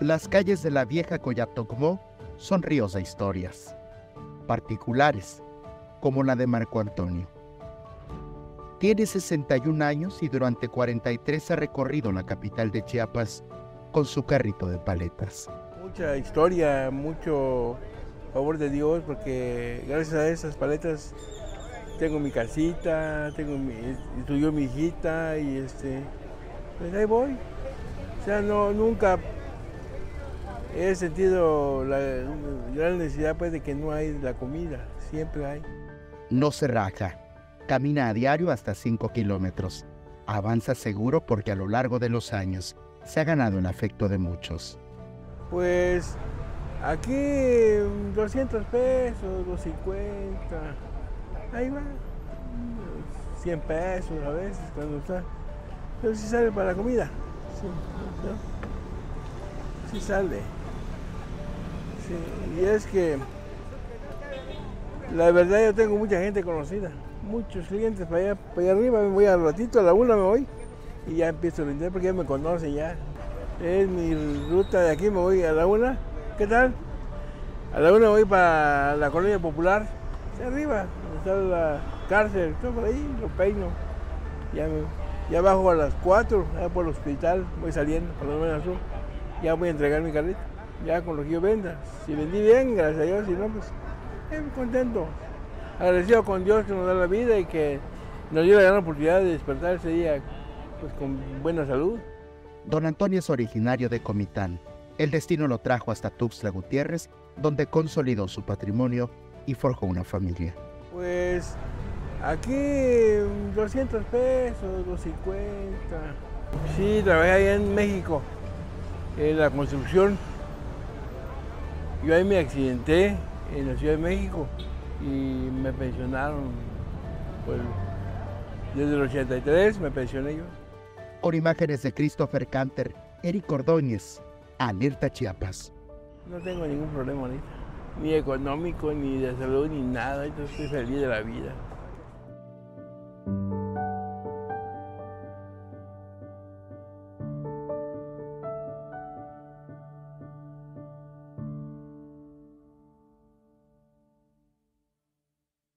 Las calles de la vieja Coyatocmó son ríos de historias, particulares, como la de Marco Antonio. Tiene 61 años y durante 43 ha recorrido la capital de Chiapas con su carrito de paletas. Mucha historia, mucho favor de Dios, porque gracias a esas paletas tengo mi casita, tengo mi, estudió mi hijita y este, pues ahí voy. O sea, no, nunca he sentido la gran necesidad pues de que no hay la comida, siempre hay. No se raja, camina a diario hasta 5 kilómetros. Avanza seguro porque a lo largo de los años se ha ganado el afecto de muchos. Pues aquí 200 pesos, 250, ahí va, 100 pesos a veces cuando está, pero si sale para la comida, sí, ¿no? sí sale. Y es que la verdad yo tengo mucha gente conocida, muchos clientes para allá, para allá arriba, me voy al ratito, a la una me voy y ya empiezo a vender porque ya me conocen ya. Es mi ruta de aquí, me voy a la una. ¿Qué tal? A la una voy para la colonia popular, de arriba, donde está la cárcel, estoy por ahí, lo peino. Ya, me, bajo a las cuatro, ya por el hospital, voy saliendo, por lo menos Ya voy a entregar mi carrito, ya con lo que yo venda. Si vendí bien, gracias a Dios, si no, pues eh, contento. Agradecido con Dios que nos da la vida y que nos dio la gran oportunidad de despertar ese día pues, con buena salud. Don Antonio es originario de Comitán. El destino lo trajo hasta Tuxtla Gutiérrez, donde consolidó su patrimonio y forjó una familia. Pues aquí 200 pesos, 250. Sí, trabajé allá en México, en la construcción. Yo ahí me accidenté en la Ciudad de México y me pensionaron. Pues, desde el 83 me pensioné yo. Con imágenes de Christopher Canter, Eric Ordóñez, Alerta Chiapas. No tengo ningún problema ahorita, ni económico, ni de salud, ni nada. Yo estoy feliz de la vida.